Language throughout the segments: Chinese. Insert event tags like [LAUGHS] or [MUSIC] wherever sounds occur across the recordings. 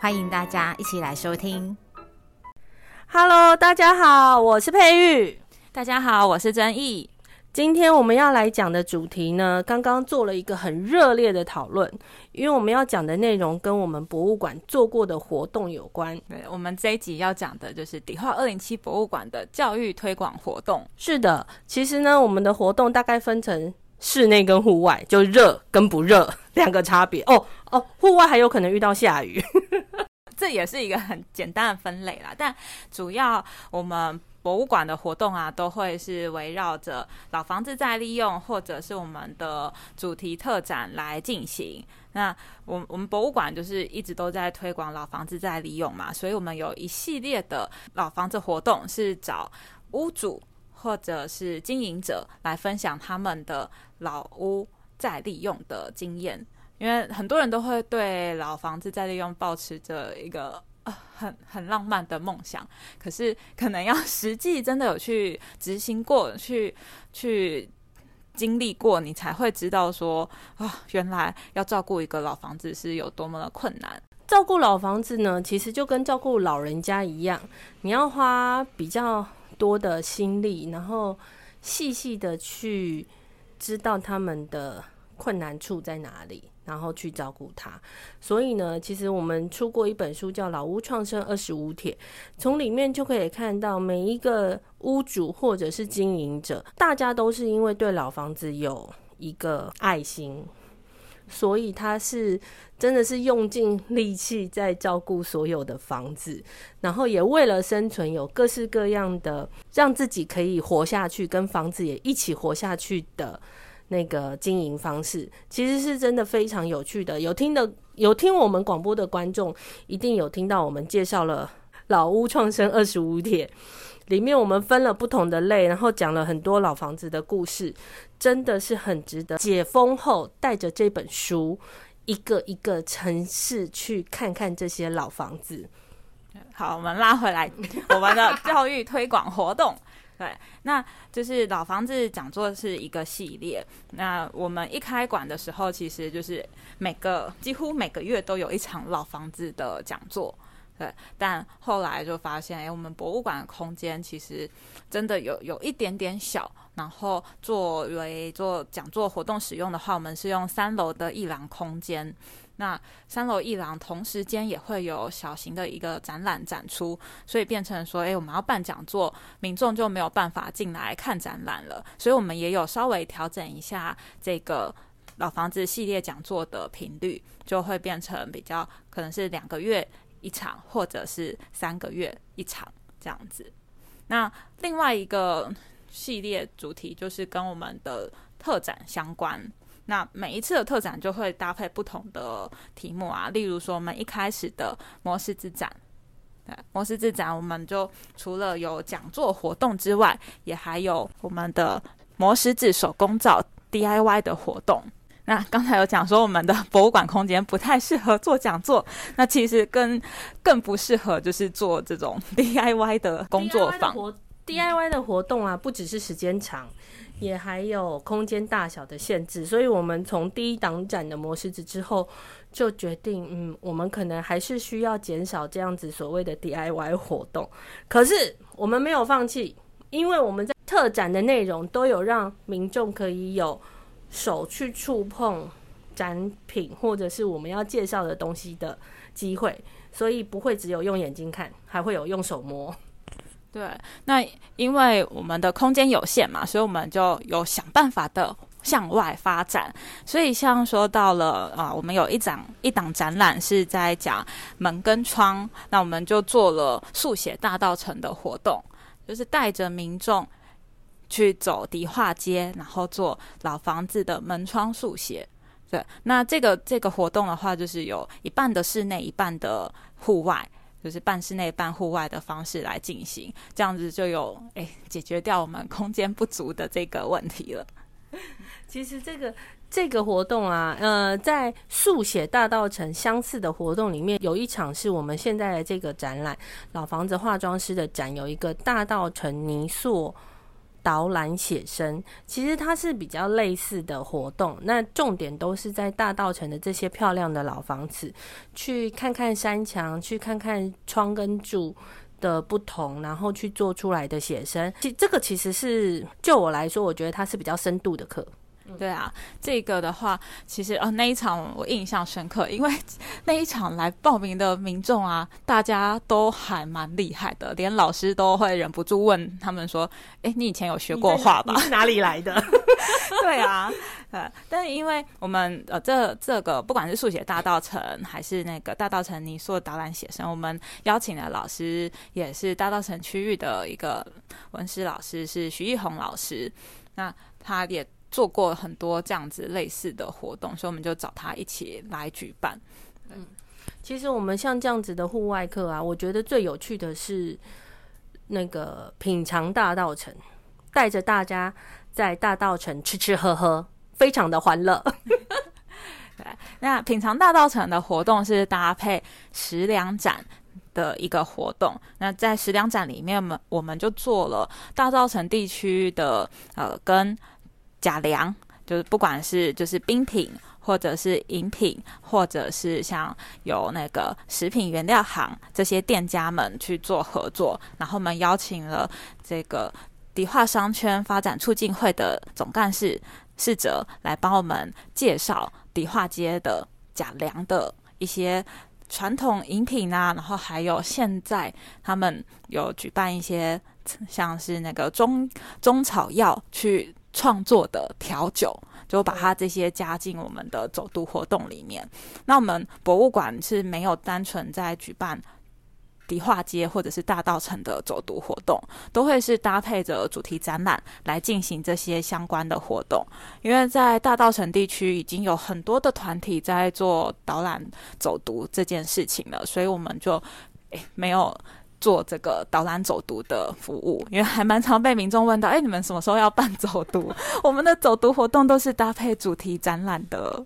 欢迎大家一起来收听。Hello，大家好，我是佩玉。大家好，我是曾毅。今天我们要来讲的主题呢，刚刚做了一个很热烈的讨论，因为我们要讲的内容跟我们博物馆做过的活动有关。对，我们这一集要讲的就是迪化二零七博物馆的教育推广活动。是的，其实呢，我们的活动大概分成室内跟户外，就热跟不热 [LAUGHS] 两个差别。哦哦，户外还有可能遇到下雨。[LAUGHS] 这也是一个很简单的分类啦，但主要我们博物馆的活动啊，都会是围绕着老房子再利用，或者是我们的主题特展来进行。那我我们博物馆就是一直都在推广老房子再利用嘛，所以我们有一系列的老房子活动，是找屋主或者是经营者来分享他们的老屋再利用的经验。因为很多人都会对老房子再利用保持着一个很很浪漫的梦想，可是可能要实际真的有去执行过，去去经历过，你才会知道说啊，原来要照顾一个老房子是有多么的困难。照顾老房子呢，其实就跟照顾老人家一样，你要花比较多的心力，然后细细的去知道他们的困难处在哪里。然后去照顾他，所以呢，其实我们出过一本书叫《老屋创生二十五帖》，从里面就可以看到每一个屋主或者是经营者，大家都是因为对老房子有一个爱心，所以他是真的是用尽力气在照顾所有的房子，然后也为了生存有各式各样的让自己可以活下去，跟房子也一起活下去的。那个经营方式其实是真的非常有趣的。有听的有听我们广播的观众，一定有听到我们介绍了老屋创生二十五帖，里面我们分了不同的类，然后讲了很多老房子的故事，真的是很值得。解封后带着这本书，一个一个城市去看看这些老房子。好，我们拉回来我们的教育推广活动。对，那就是老房子讲座是一个系列。那我们一开馆的时候，其实就是每个几乎每个月都有一场老房子的讲座。对，但后来就发现，哎，我们博物馆的空间其实真的有有一点点小。然后作为做讲座活动使用的话，我们是用三楼的一廊空间。那三楼一廊同时间也会有小型的一个展览展出，所以变成说，诶，我们要办讲座，民众就没有办法进来看展览了。所以我们也有稍微调整一下这个老房子系列讲座的频率，就会变成比较可能是两个月一场，或者是三个月一场这样子。那另外一个系列主题就是跟我们的特展相关。那每一次的特展就会搭配不同的题目啊，例如说我们一开始的模式之展，对，模式之展我们就除了有讲座活动之外，也还有我们的磨石子手工皂 DIY 的活动。那刚才有讲说我们的博物馆空间不太适合做讲座，那其实更更不适合就是做这种 [LAUGHS] DIY 的工作坊。DIY 的活动啊，不只是时间长。也还有空间大小的限制，所以我们从第一档展的模式子之后，就决定，嗯，我们可能还是需要减少这样子所谓的 DIY 活动。可是我们没有放弃，因为我们在特展的内容都有让民众可以有手去触碰展品或者是我们要介绍的东西的机会，所以不会只有用眼睛看，还会有用手摸。对，那因为我们的空间有限嘛，所以我们就有想办法的向外发展。所以像说到了啊，我们有一档一档展览是在讲门跟窗，那我们就做了速写大道城的活动，就是带着民众去走迪化街，然后做老房子的门窗速写。对，那这个这个活动的话，就是有一半的室内，一半的户外，就是半室内半户外的方式来进行，这样子就有哎解决掉我们空间不足的这个问题了。其实这个这个活动啊，呃，在速写大道城相似的活动里面，有一场是我们现在的这个展览——老房子化妆师的展，有一个大道城泥塑。导览写生，其实它是比较类似的活动。那重点都是在大道城的这些漂亮的老房子，去看看山墙，去看看窗跟柱的不同，然后去做出来的写生。其这个其实是就我来说，我觉得它是比较深度的课。对啊，这个的话，其实哦，那一场我印象深刻，因为那一场来报名的民众啊，大家都还蛮厉害的，连老师都会忍不住问他们说：“哎，你以前有学过画吧？[LAUGHS] 是哪里来的？” [LAUGHS] 对啊，呃，但是因为我们呃，这这个不管是速写大道城还是那个大道城泥塑导览写生，我们邀请的老师也是大道城区域的一个文史老师，是徐艺红老师，那他也。做过很多这样子类似的活动，所以我们就找他一起来举办。嗯，其实我们像这样子的户外课啊，我觉得最有趣的是那个品尝大道城，带着大家在大道城吃吃喝喝，非常的欢乐。[LAUGHS] 对，那品尝大道城的活动是搭配食粮展的一个活动。那在食粮展里面，我们我们就做了大道城地区的呃跟假粮就是不管是就是冰品或者是饮品，或者是像有那个食品原料行这些店家们去做合作，然后我们邀请了这个迪化商圈发展促进会的总干事世哲来帮我们介绍迪化街的假粮的一些传统饮品啊，然后还有现在他们有举办一些像是那个中中草药去。创作的调酒，就把它这些加进我们的走读活动里面。那我们博物馆是没有单纯在举办迪化街或者是大道城的走读活动，都会是搭配着主题展览来进行这些相关的活动。因为在大道城地区已经有很多的团体在做导览走读这件事情了，所以我们就诶没有。做这个导览走读的服务，因为还蛮常被民众问到，哎，你们什么时候要办走读？我们的走读活动都是搭配主题展览的。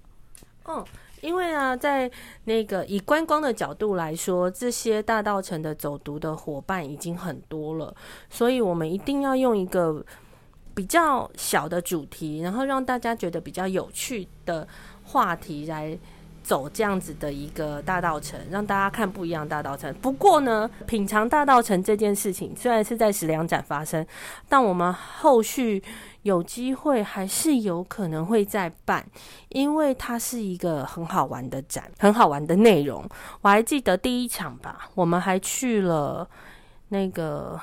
嗯，因为啊，在那个以观光的角度来说，这些大道城的走读的伙伴已经很多了，所以我们一定要用一个比较小的主题，然后让大家觉得比较有趣的话题来。走这样子的一个大道城，让大家看不一样大道城。不过呢，品尝大道城这件事情虽然是在十两展发生，但我们后续有机会还是有可能会再办，因为它是一个很好玩的展，很好玩的内容。我还记得第一场吧，我们还去了那个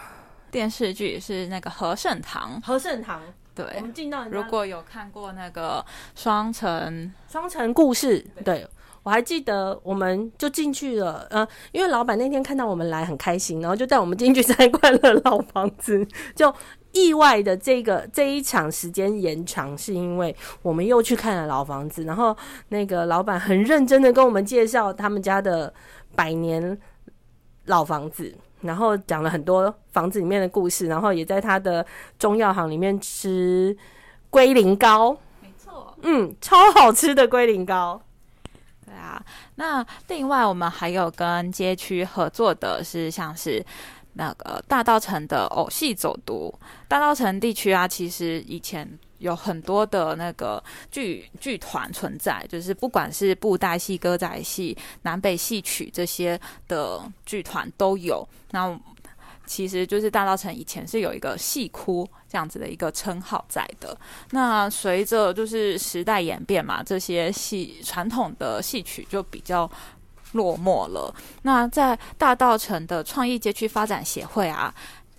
电视剧，是那个和盛堂，和盛堂。对，我们进到如果有看过那个双城双城故事，对我还记得，我们就进去了。呃，因为老板那天看到我们来很开心，然后就带我们进去参观了老房子。[LAUGHS] 就意外的这个这一场时间延长，是因为我们又去看了老房子，然后那个老板很认真的跟我们介绍他们家的百年老房子。然后讲了很多房子里面的故事，然后也在他的中药行里面吃龟苓膏，没错，嗯，超好吃的龟苓膏。对啊，那另外我们还有跟街区合作的是，像是那个大道城的偶戏走读。大道城地区啊，其实以前有很多的那个剧剧团存在，就是不管是布袋戏、歌仔戏、南北戏曲这些的剧团都有。那其实就是大稻城以前是有一个戏窟这样子的一个称号在的。那随着就是时代演变嘛，这些戏传统的戏曲就比较落寞了。那在大稻城的创意街区发展协会啊，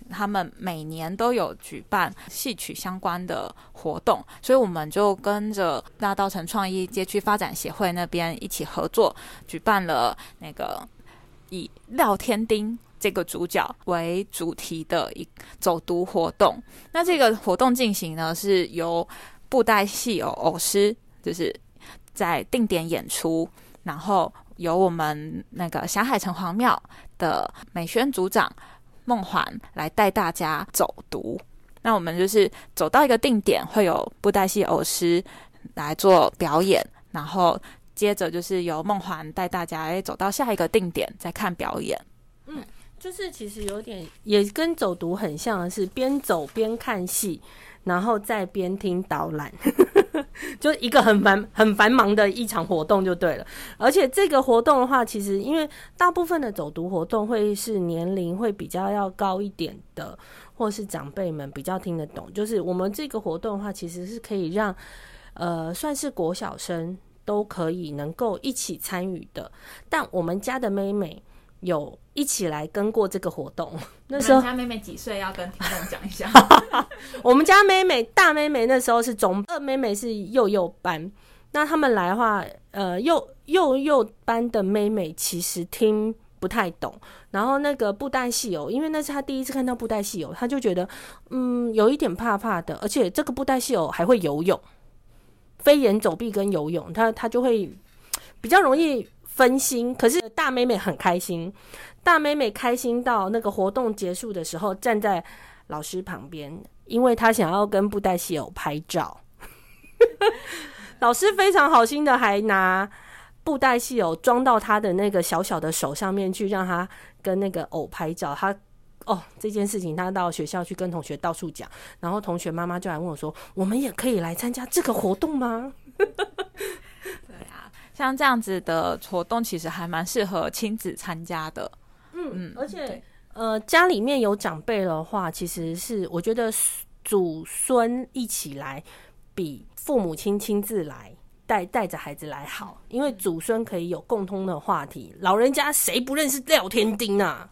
他们每年都有举办戏曲相关的活动，所以我们就跟着大稻城创意街区发展协会那边一起合作，举办了那个以廖天丁。这个主角为主题的一走读活动，那这个活动进行呢，是由布袋戏偶偶师，就是在定点演出，然后由我们那个霞海城隍庙的美宣组长梦环来带大家走读。那我们就是走到一个定点，会有布袋戏偶师来做表演，然后接着就是由梦环带大家诶走到下一个定点再看表演。嗯就是其实有点也跟走读很像的是，边走边看戏，然后再边听导览，[LAUGHS] 就一个很繁很繁忙的一场活动就对了。而且这个活动的话，其实因为大部分的走读活动会是年龄会比较要高一点的，或是长辈们比较听得懂。就是我们这个活动的话，其实是可以让呃算是国小生都可以能够一起参与的。但我们家的妹妹。有一起来跟过这个活动，[LAUGHS] 那时候家妹妹几岁？要跟听众讲一下。[LAUGHS] 我们家妹妹大妹妹那时候是中，二妹妹是幼幼班。那他们来的话，呃，幼幼幼班的妹妹其实听不太懂。然后那个布袋戏偶，因为那是他第一次看到布袋戏偶，他就觉得嗯有一点怕怕的。而且这个布袋戏偶还会游泳，飞檐走壁跟游泳，他他就会比较容易。分心，可是大妹妹很开心。大妹妹开心到那个活动结束的时候，站在老师旁边，因为她想要跟布袋戏偶拍照。老师非常好心的，还拿布袋戏偶装到她的那个小小的手上面去，让她跟那个偶拍照。她哦，这件事情她到学校去跟同学到处讲，然后同学妈妈就来问我说：“我们也可以来参加这个活动吗？” [LAUGHS] 像这样子的活动，其实还蛮适合亲子参加的。嗯嗯，而且呃，家里面有长辈的话，其实是我觉得祖孙一起来，比父母亲亲自来带带着孩子来好，因为祖孙可以有共通的话题。老人家谁不认识廖天丁啊？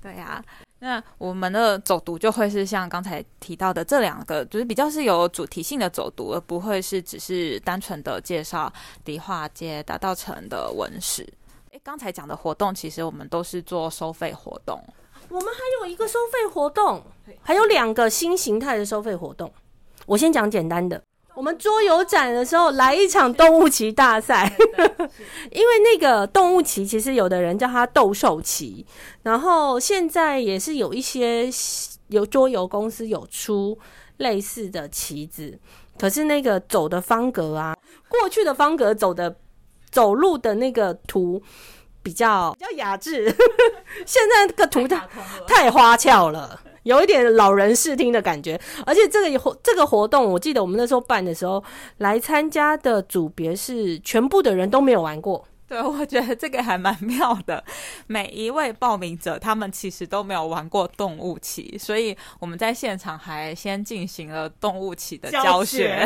对呀。那我们的走读就会是像刚才提到的这两个，就是比较是有主题性的走读，而不会是只是单纯的介绍迪化街达道城的文史。诶，刚才讲的活动，其实我们都是做收费活动。我们还有一个收费活动，还有两个新形态的收费活动。我先讲简单的。我们桌游展的时候来一场动物棋大赛，因为那个动物棋其实有的人叫它斗兽棋，然后现在也是有一些有桌游公司有出类似的棋子，可是那个走的方格啊，过去的方格走的走路的那个图比较比较雅致，[LAUGHS] 现在那个图太太花俏了。有一点老人视听的感觉，而且这个活这个活动，我记得我们那时候办的时候，来参加的组别是全部的人都没有玩过。对，我觉得这个还蛮妙的。每一位报名者，他们其实都没有玩过动物棋，所以我们在现场还先进行了动物棋的教学。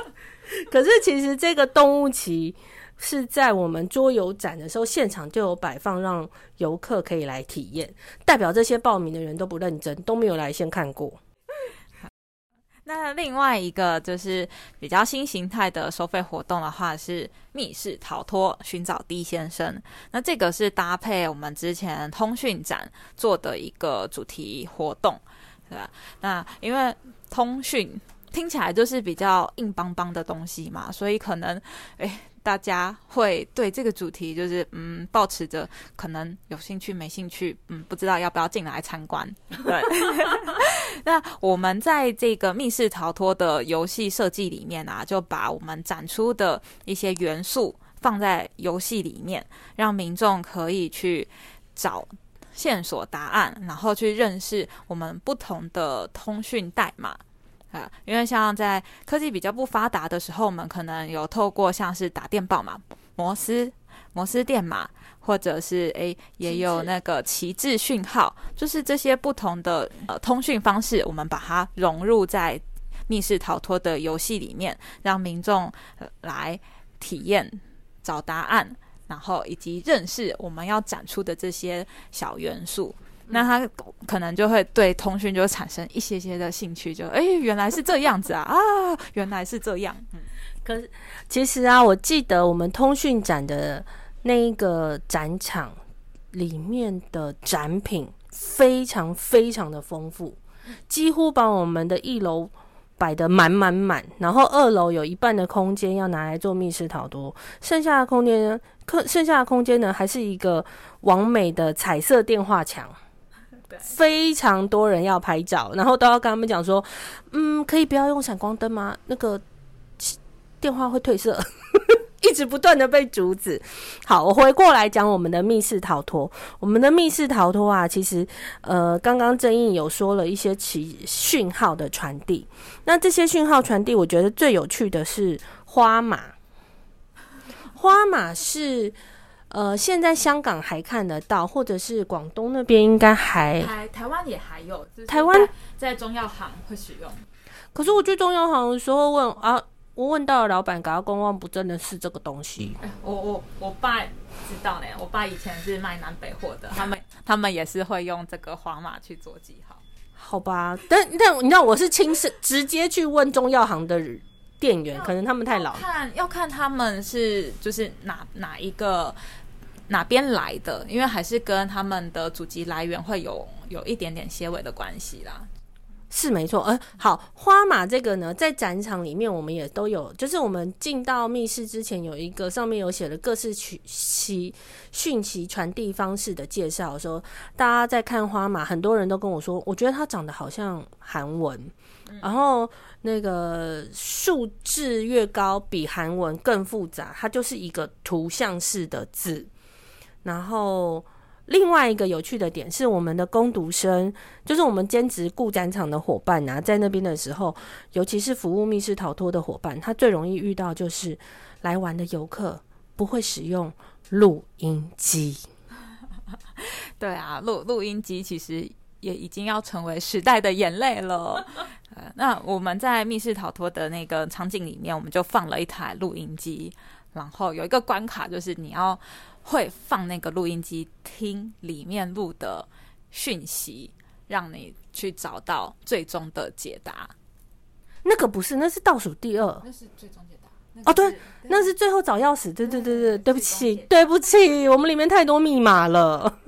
[LAUGHS] 可是其实这个动物棋。是在我们桌游展的时候，现场就有摆放，让游客可以来体验。代表这些报名的人都不认真，都没有来先看过。那另外一个就是比较新形态的收费活动的话，是密室逃脱寻找 D 先生。那这个是搭配我们之前通讯展做的一个主题活动，对吧？那因为通讯听起来就是比较硬邦邦的东西嘛，所以可能诶。大家会对这个主题就是嗯，保持着可能有兴趣没兴趣，嗯，不知道要不要进来参观。对，[LAUGHS] 那我们在这个密室逃脱的游戏设计里面啊，就把我们展出的一些元素放在游戏里面，让民众可以去找线索答案，然后去认识我们不同的通讯代码。啊，因为像在科技比较不发达的时候，我们可能有透过像是打电报嘛，摩斯摩斯电码，或者是诶也有那个旗帜讯号，就是这些不同的呃通讯方式，我们把它融入在密室逃脱的游戏里面，让民众来体验找答案，然后以及认识我们要展出的这些小元素。那他可能就会对通讯就产生一些些的兴趣，就哎，原来是这样子啊啊，原来是这样。嗯，可是其实啊，我记得我们通讯展的那一个展场里面的展品非常非常的丰富，几乎把我们的一楼摆的满满满，然后二楼有一半的空间要拿来做密室逃脱，剩下的空间，空剩下的空间呢，还是一个完美的彩色电话墙。非常多人要拍照，然后都要跟他们讲说，嗯，可以不要用闪光灯吗？那个电话会褪色。[LAUGHS] 一直不断的被阻止。好，我回过来讲我们的密室逃脱。我们的密室逃脱啊，其实呃，刚刚正义有说了一些其讯号的传递。那这些讯号传递，我觉得最有趣的是花马。花马是呃，现在香港还看得到，或者是广东那边应该还台台湾也还有，台湾在中药行会使用。可是我去中药行的时候问啊。我问到了老板，搞到公望不真的是这个东西。我我我爸知道呢，我爸以前是卖南北货的，[LAUGHS] 他们他们也是会用这个黄马去做记号。好吧，但但你知道我是亲身直接去问中药行的店员，可能他们太老。看要看他们是就是哪哪一个哪边来的，因为还是跟他们的祖籍来源会有有一点点些微的关系啦。是没错，呃，好，花马这个呢，在展场里面我们也都有，就是我们进到密室之前有一个上面有写了各式讯息讯息传递方式的介绍，说大家在看花马，很多人都跟我说，我觉得它长得好像韩文，然后那个数字越高，比韩文更复杂，它就是一个图像式的字，然后。另外一个有趣的点是，我们的攻读生，就是我们兼职顾展场的伙伴啊，在那边的时候，尤其是服务密室逃脱的伙伴，他最容易遇到就是来玩的游客不会使用录音机。[LAUGHS] 对啊，录录音机其实也已经要成为时代的眼泪了。[LAUGHS] 呃，那我们在密室逃脱的那个场景里面，我们就放了一台录音机，然后有一个关卡就是你要。会放那个录音机听里面录的讯息，让你去找到最终的解答。那个不是，那是倒数第二，那是最终解答。哦，对，那是最后找钥匙。对对对对，对不起，对不起，我们里面太多密码了。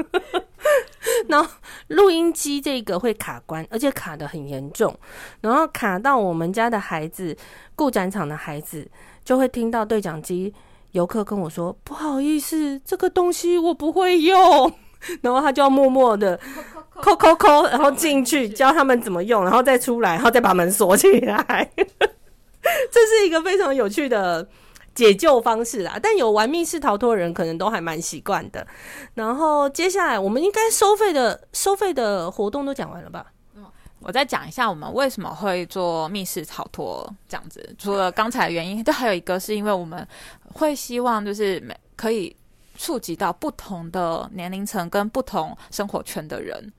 [LAUGHS] 然后录音机这个会卡关，而且卡的很严重，然后卡到我们家的孩子，故展场的孩子就会听到对讲机。游客跟我说：“不好意思，这个东西我不会用。[LAUGHS] ”然后他就要默默的扣扣扣，然后进去教他们怎么用，然后再出来，然后再把门锁起来。[LAUGHS] 这是一个非常有趣的解救方式啦。但有玩密室逃脱的人可能都还蛮习惯的。然后接下来我们应该收费的收费的活动都讲完了吧？我再讲一下我们为什么会做密室逃脱这样子。除了刚才的原因，都还有一个是因为我们会希望就是每可以触及到不同的年龄层跟不同生活圈的人。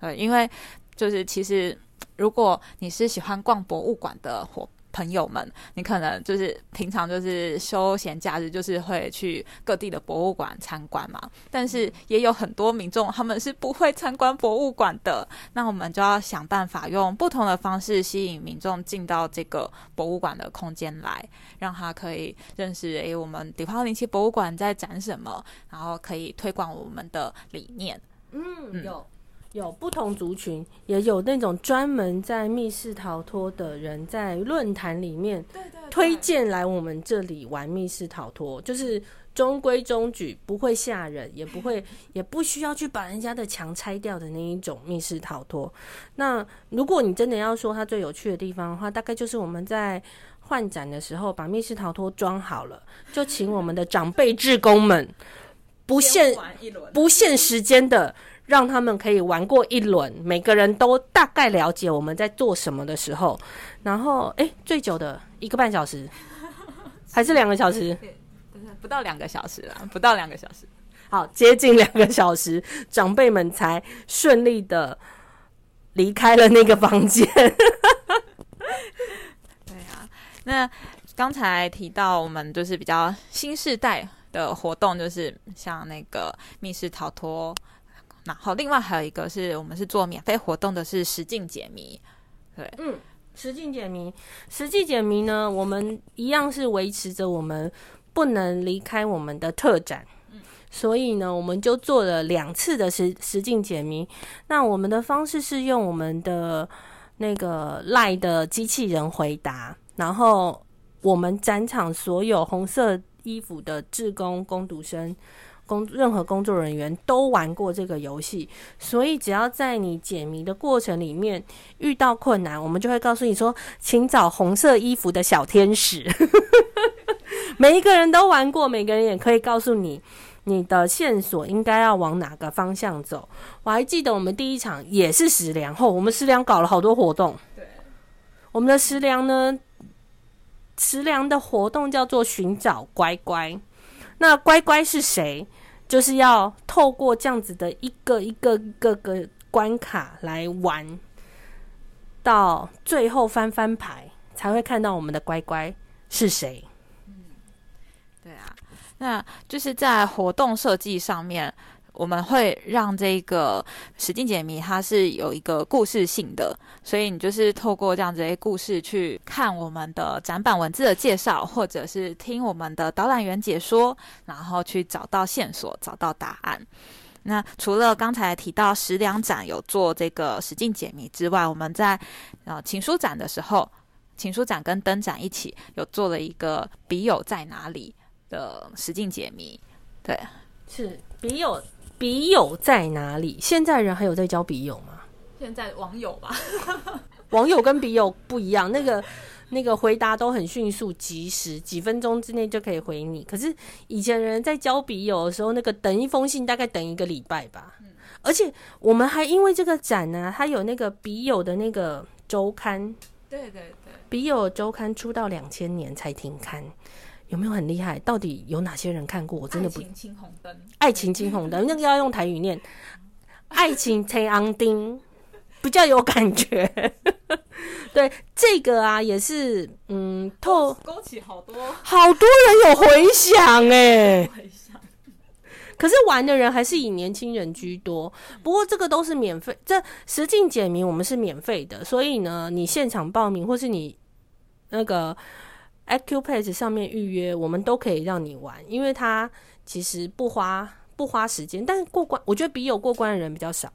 呃，因为就是其实如果你是喜欢逛博物馆的伙。朋友们，你可能就是平常就是休闲假日，就是会去各地的博物馆参观嘛。但是也有很多民众他们是不会参观博物馆的，那我们就要想办法用不同的方式吸引民众进到这个博物馆的空间来，让他可以认识诶，我们迪化零七博物馆在展什么，然后可以推广我们的理念。嗯，有。有不同族群，也有那种专门在密室逃脱的人，在论坛里面推荐来我们这里玩密室逃脱，就是中规中矩，不会吓人，也不会，[LAUGHS] 也不需要去把人家的墙拆掉的那一种密室逃脱。那如果你真的要说它最有趣的地方的话，大概就是我们在换展的时候把密室逃脱装好了，就请我们的长辈志工们不限不限时间的。让他们可以玩过一轮，每个人都大概了解我们在做什么的时候，然后哎，最久的一个半小时，[LAUGHS] 还是两个小时？不到两个小时了，不到两个小时。好，接近两个小时，[LAUGHS] 长辈们才顺利的离开了那个房间。[LAUGHS] 对啊，那刚才提到我们就是比较新时代的活动，就是像那个密室逃脱。然后，另外还有一个是我们是做免费活动的，是实境解谜。对，嗯，实境解谜，实际解谜呢，我们一样是维持着我们不能离开我们的特展。嗯，所以呢，我们就做了两次的实实境解谜。那我们的方式是用我们的那个赖的机器人回答，然后我们展场所有红色衣服的志工、工读生、工任何工作人员都玩过这个游戏，所以只要在你解谜的过程里面遇到困难，我们就会告诉你说，请找红色衣服的小天使。[LAUGHS] 每一个人都玩过，每个人也可以告诉你。你的线索应该要往哪个方向走？我还记得我们第一场也是食粮后，我们食粮搞了好多活动。对，我们的食粮呢，食粮的活动叫做寻找乖乖。那乖乖是谁？就是要透过这样子的一个一个个个关卡来玩，到最后翻翻牌才会看到我们的乖乖是谁。对啊。那就是在活动设计上面，我们会让这个实境解谜它是有一个故事性的，所以你就是透过这样子的故事去看我们的展板文字的介绍，或者是听我们的导览员解说，然后去找到线索，找到答案。那除了刚才提到十两展有做这个实境解谜之外，我们在呃情书展的时候，情书展跟灯展一起有做了一个笔友在哪里。的实境解谜，对，是笔友，笔友在哪里？现在人还有在交笔友吗？现在网友吧，[LAUGHS] [LAUGHS] 网友跟笔友不一样，那个那个回答都很迅速、及时，几分钟之内就可以回你。可是以前人在交笔友的时候，那个等一封信大概等一个礼拜吧。嗯，而且我们还因为这个展呢，它有那个笔友的那个周刊，对对对，笔友周刊出到两千年才停刊。有没有很厉害？到底有哪些人看过？我真的不。爱情青红灯。爱情青红灯，[LAUGHS] 那个要用台语念。爱情青昂丁，比较有感觉。[LAUGHS] 对，这个啊，也是嗯，透勾起好多好多人有回响哎。回响。可是玩的人还是以年轻人居多。不过这个都是免费，这实境解谜我们是免费的，所以呢，你现场报名或是你那个。Acupace 上面预约，我们都可以让你玩，因为它其实不花不花时间，但是过关，我觉得笔友过关的人比较少。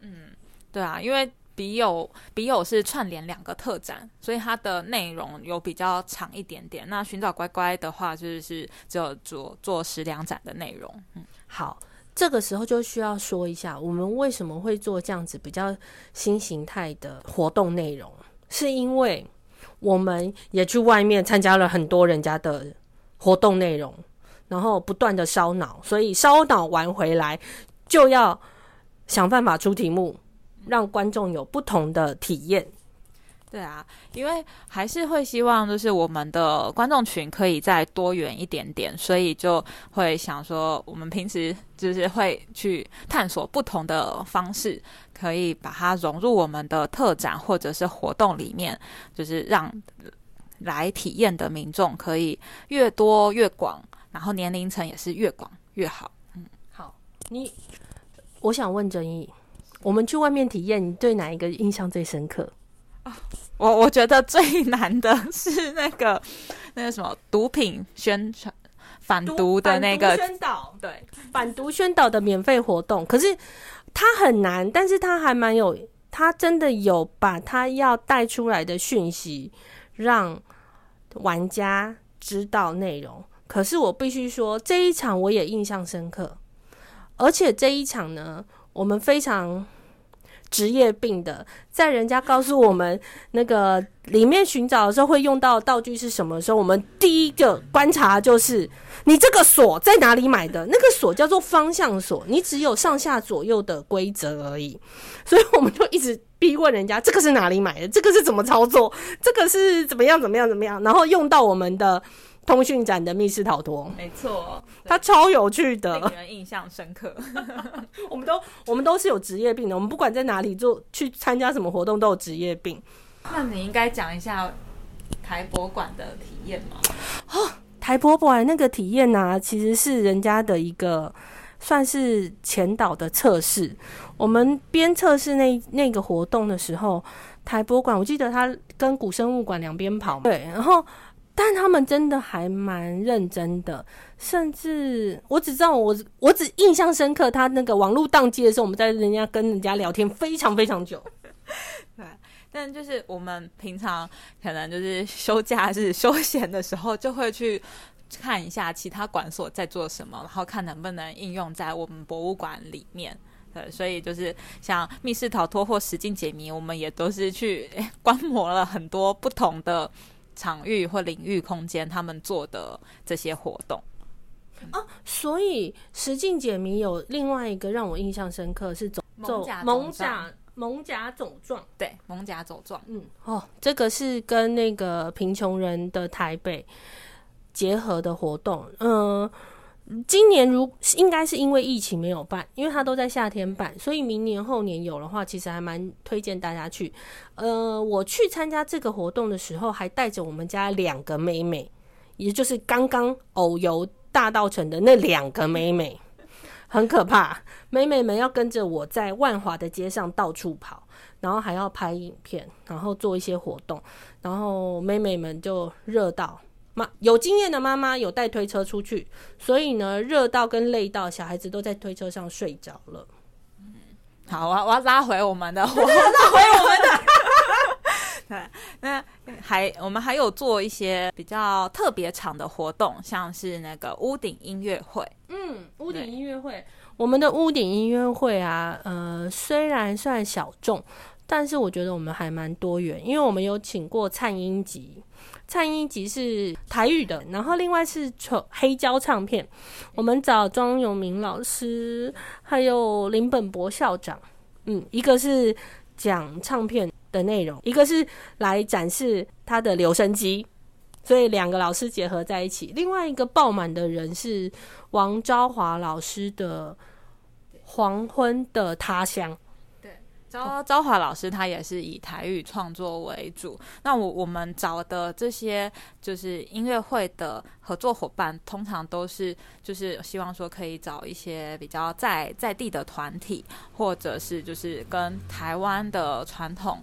嗯，对啊，因为笔友笔友是串联两个特展，所以它的内容有比较长一点点。那寻找乖乖的话，就是只有做做十两展的内容。嗯，好，这个时候就需要说一下，我们为什么会做这样子比较新形态的活动内容，是因为。我们也去外面参加了很多人家的活动内容，然后不断的烧脑，所以烧脑完回来就要想办法出题目，让观众有不同的体验。对啊，因为还是会希望就是我们的观众群可以再多元一点点，所以就会想说，我们平时就是会去探索不同的方式。可以把它融入我们的特展或者是活动里面，就是让来体验的民众可以越多越广，然后年龄层也是越广越好。嗯，好，你我想问郑毅，我们去外面体验，你对哪一个印象最深刻啊？我我觉得最 [LAUGHS] 难的是那个那个什么毒品宣传反毒的那个宣导，对，[LAUGHS] 反毒宣导的免费活动，可是。它很难，但是它还蛮有，它真的有把它要带出来的讯息让玩家知道内容。可是我必须说，这一场我也印象深刻，而且这一场呢，我们非常。职业病的，在人家告诉我们那个里面寻找的时候会用到道具是什么时候，我们第一个观察就是你这个锁在哪里买的？那个锁叫做方向锁，你只有上下左右的规则而已，所以我们就一直逼问人家这个是哪里买的，这个是怎么操作，这个是怎么样怎么样怎么样，然后用到我们的。通讯展的密室逃脱，没错，它超有趣的，令人印象深刻。[LAUGHS] 我们都我们都是有职业病的，我们不管在哪里做去参加什么活动都有职业病。那你应该讲一下台博馆的体验吗？哦，台博馆那个体验呢，其实是人家的一个算是前导的测试。我们边测试那那个活动的时候，台博馆我记得他跟古生物馆两边跑，对，然后。但他们真的还蛮认真的，甚至我只知道我我只印象深刻，他那个网络宕机的时候，我们在人家跟人家聊天非常非常久。[LAUGHS] 对，但就是我们平常可能就是休假日休闲的时候，就会去看一下其他馆所在做什么，然后看能不能应用在我们博物馆里面。对，所以就是像密室逃脱或实境解谜，我们也都是去 [LAUGHS] 观摩了很多不同的场域或领域空间，他们做的这些活动。哦，所以实境解谜有另外一个让我印象深刻是走走蒙甲蒙甲走状，对，蒙甲走状，嗯，哦，这个是跟那个贫穷人的台北结合的活动，嗯。今年如应该是因为疫情没有办，因为它都在夏天办，所以明年后年有的话，其实还蛮推荐大家去。呃，我去参加这个活动的时候，还带着我们家两个妹妹，也就是刚刚偶游大道城的那两个妹妹，很可怕。妹妹们要跟着我在万华的街上到处跑，然后还要拍影片，然后做一些活动，然后妹妹们就热到。妈有经验的妈妈有带推车出去，所以呢，热到跟累到，小孩子都在推车上睡着了。嗯，好，我我要拉回我们的，[LAUGHS] 拉回我们的。[LAUGHS] 对，那还我们还有做一些比较特别场的活动，像是那个屋顶音乐会。嗯，屋顶音乐会，我们的屋顶音乐会啊，呃，虽然算小众，但是我觉得我们还蛮多元，因为我们有请过灿音集。唱音集是台语的，然后另外是黑胶唱片。我们找庄永明老师，还有林本博校长，嗯，一个是讲唱片的内容，一个是来展示他的留声机，所以两个老师结合在一起。另外一个爆满的人是王昭华老师的《黄昏的他乡》。朝朝华老师他也是以台语创作为主。那我我们找的这些就是音乐会的合作伙伴，通常都是就是希望说可以找一些比较在在地的团体，或者是就是跟台湾的传统。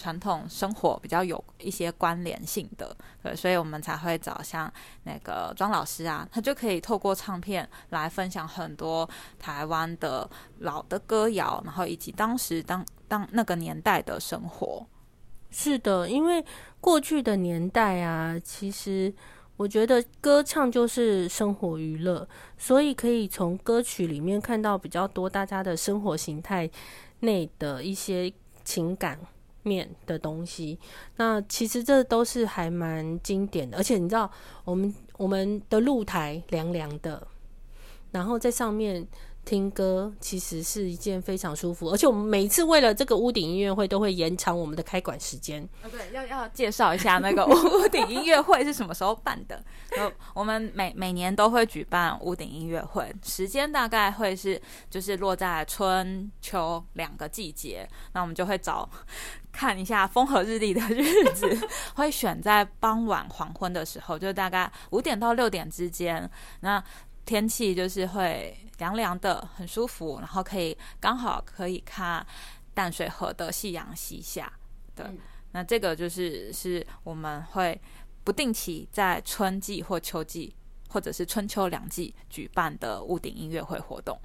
传统生活比较有一些关联性的，对，所以我们才会找像那个庄老师啊，他就可以透过唱片来分享很多台湾的老的歌谣，然后以及当时当当那个年代的生活。是的，因为过去的年代啊，其实我觉得歌唱就是生活娱乐，所以可以从歌曲里面看到比较多大家的生活形态内的一些情感。面的东西，那其实这都是还蛮经典的，而且你知道，我们我们的露台凉凉的，然后在上面。听歌其实是一件非常舒服，而且我们每次为了这个屋顶音乐会都会延长我们的开馆时间。对，要要介绍一下那个 [LAUGHS] 屋顶音乐会是什么时候办的？我们每每年都会举办屋顶音乐会，时间大概会是就是落在春秋两个季节，那我们就会找看一下风和日丽的日子，[LAUGHS] 会选在傍晚黄昏的时候，就大概五点到六点之间。那天气就是会凉凉的，很舒服，然后可以刚好可以看淡水河的夕阳西下。对，那这个就是是我们会不定期在春季或秋季，或者是春秋两季举办的屋顶音乐会活动。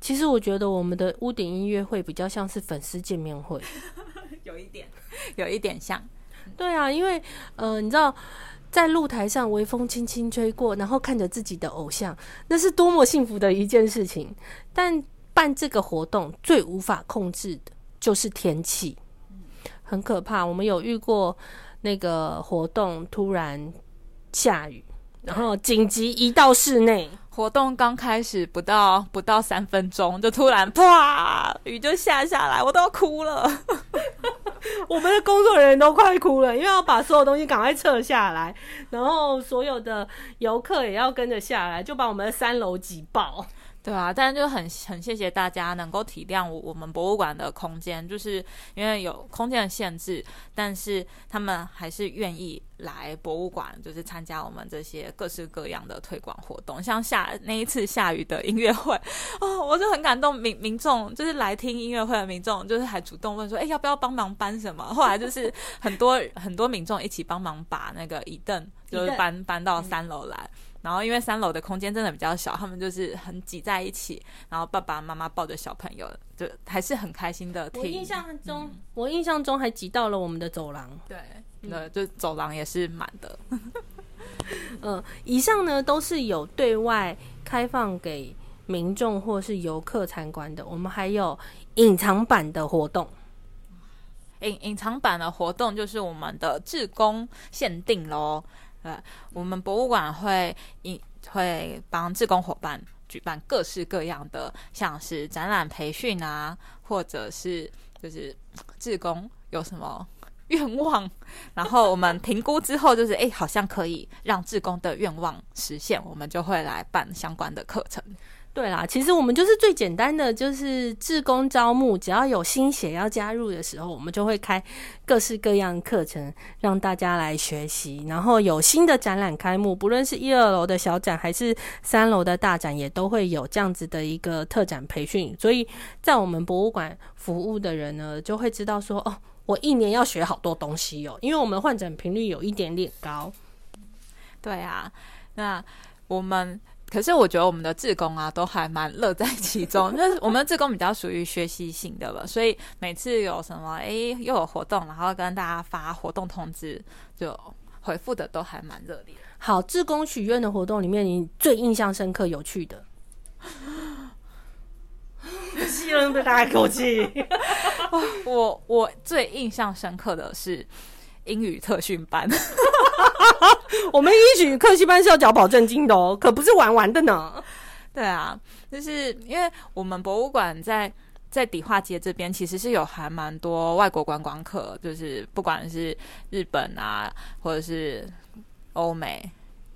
其实我觉得我们的屋顶音乐会比较像是粉丝见面会，[LAUGHS] 有一点，[LAUGHS] 有一点像。对啊，因为呃，你知道。在露台上，微风轻轻吹过，然后看着自己的偶像，那是多么幸福的一件事情。但办这个活动最无法控制的就是天气，很可怕。我们有遇过那个活动突然下雨，然后紧急移到室内。活动刚开始不到不到三分钟，就突然啪，雨就下下来，我都要哭了。[LAUGHS] 我们的工作人员都快哭了，因为要把所有东西赶快撤下来，然后所有的游客也要跟着下来，就把我们的三楼挤爆。对啊，但是就很很谢谢大家能够体谅我我们博物馆的空间，就是因为有空间的限制，但是他们还是愿意来博物馆，就是参加我们这些各式各样的推广活动。像下那一次下雨的音乐会，哦，我就很感动。民民众就是来听音乐会的民众，就是还主动问说，哎，要不要帮忙搬什么？后来就是很多很多民众一起帮忙把那个椅凳就是搬搬到三楼来。然后因为三楼的空间真的比较小，他们就是很挤在一起，然后爸爸妈妈抱着小朋友，就还是很开心的听。我印象中，我印象中还挤到了我们的走廊。对，对，就走廊也是满的。[LAUGHS] 嗯，以上呢都是有对外开放给民众或是游客参观的，我们还有隐藏版的活动。隐隐藏版的活动就是我们的志工限定喽。对，我们博物馆会引会帮志工伙伴举办各式各样的，像是展览培训啊，或者是就是志工有什么 [LAUGHS] 愿望，然后我们评估之后，就是哎，好像可以让志工的愿望实现，我们就会来办相关的课程。对啦，其实我们就是最简单的，就是志工招募，只要有新血要加入的时候，我们就会开各式各样课程让大家来学习。然后有新的展览开幕，不论是一二楼的小展还是三楼的大展，也都会有这样子的一个特展培训。所以在我们博物馆服务的人呢，就会知道说，哦，我一年要学好多东西哦，因为我们换诊频率有一点点高。对啊，那我们。可是我觉得我们的志工啊，都还蛮乐在其中。[LAUGHS] 就是我们的志工比较属于学习性的了，所以每次有什么哎又有活动，然后跟大家发活动通知，就回复的都还蛮热烈。好，志工许愿的活动里面，你最印象深刻、有趣的？[LAUGHS] 吸了那么大一口气。[LAUGHS] 我我最印象深刻的是英语特训班。[LAUGHS] 我们英语特训班是要缴保证金的哦，可不是玩玩的呢。对啊，就是因为我们博物馆在在迪化街这边，其实是有还蛮多外国观光客，就是不管是日本啊，或者是欧美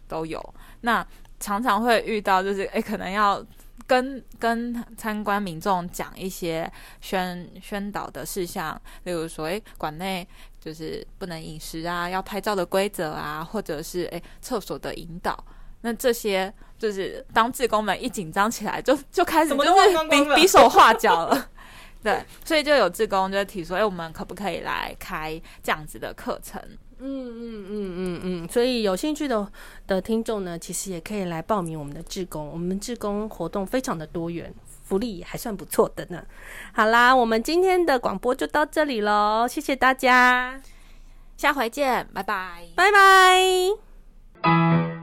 都有。那常常会遇到，就是哎，可能要跟跟参观民众讲一些宣宣导的事项，例如说，哎，馆内。就是不能饮食啊，要拍照的规则啊，或者是诶厕所的引导，那这些就是当志工们一紧张起来，就 [LAUGHS] 就开始就是比比手画脚了。[LAUGHS] 对，所以就有志工就提出，哎，我们可不可以来开这样子的课程？嗯嗯嗯嗯嗯。所以有兴趣的的听众呢，其实也可以来报名我们的志工，我们志工活动非常的多元。福利还算不错的呢。好啦，我们今天的广播就到这里喽，谢谢大家，下回见，拜拜，拜拜。